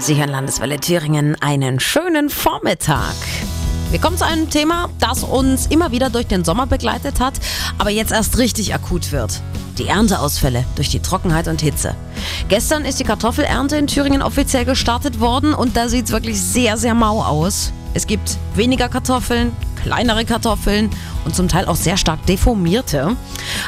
Sie hören Landeswelle Thüringen einen schönen Vormittag. Wir kommen zu einem Thema, das uns immer wieder durch den Sommer begleitet hat, aber jetzt erst richtig akut wird. Die Ernteausfälle durch die Trockenheit und Hitze. Gestern ist die Kartoffelernte in Thüringen offiziell gestartet worden und da sieht es wirklich sehr, sehr mau aus. Es gibt weniger Kartoffeln, kleinere Kartoffeln und zum Teil auch sehr stark deformierte.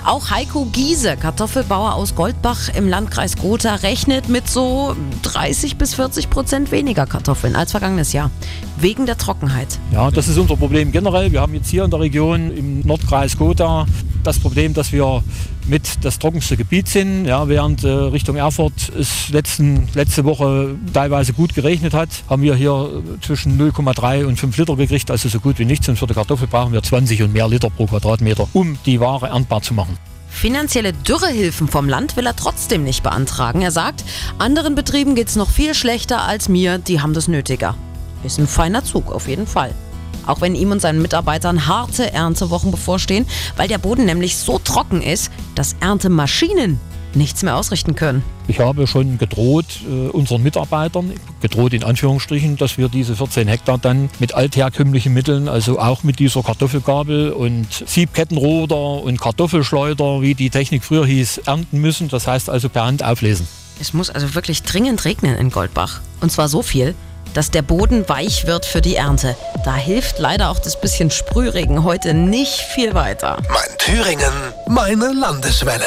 Auch Heiko Giese, Kartoffelbauer aus Goldbach im Landkreis Gotha, rechnet mit so 30 bis 40 Prozent weniger Kartoffeln als vergangenes Jahr. Wegen der Trockenheit. Ja, das ist unser Problem generell. Wir haben jetzt hier in der Region im Nordkreis Gotha das Problem, dass wir mit das trockenste Gebiet sind. Ja, während äh, Richtung Erfurt es letzten, letzte Woche teilweise gut geregnet hat, haben wir hier zwischen 0,3 und 5 Liter gekriegt, also so gut wie nichts. Und für die Kartoffel brauchen wir 20 und mehr Liter pro Quadratmeter, um die Ware erntbar zu machen. Finanzielle Dürrehilfen vom Land will er trotzdem nicht beantragen. Er sagt, anderen Betrieben geht es noch viel schlechter als mir, die haben das nötiger. Ist ein feiner Zug, auf jeden Fall. Auch wenn ihm und seinen Mitarbeitern harte Erntewochen bevorstehen, weil der Boden nämlich so trocken ist, dass Erntemaschinen nichts mehr ausrichten können. Ich habe schon gedroht äh, unseren Mitarbeitern, gedroht in Anführungsstrichen, dass wir diese 14 Hektar dann mit altherkömmlichen Mitteln, also auch mit dieser Kartoffelgabel und Siebkettenroder und Kartoffelschleuder, wie die Technik früher hieß, ernten müssen. Das heißt also per Hand auflesen. Es muss also wirklich dringend regnen in Goldbach. Und zwar so viel, dass der Boden weich wird für die Ernte. Da hilft leider auch das bisschen Sprühregen heute nicht viel weiter. Mein Thüringen, meine Landeswelle.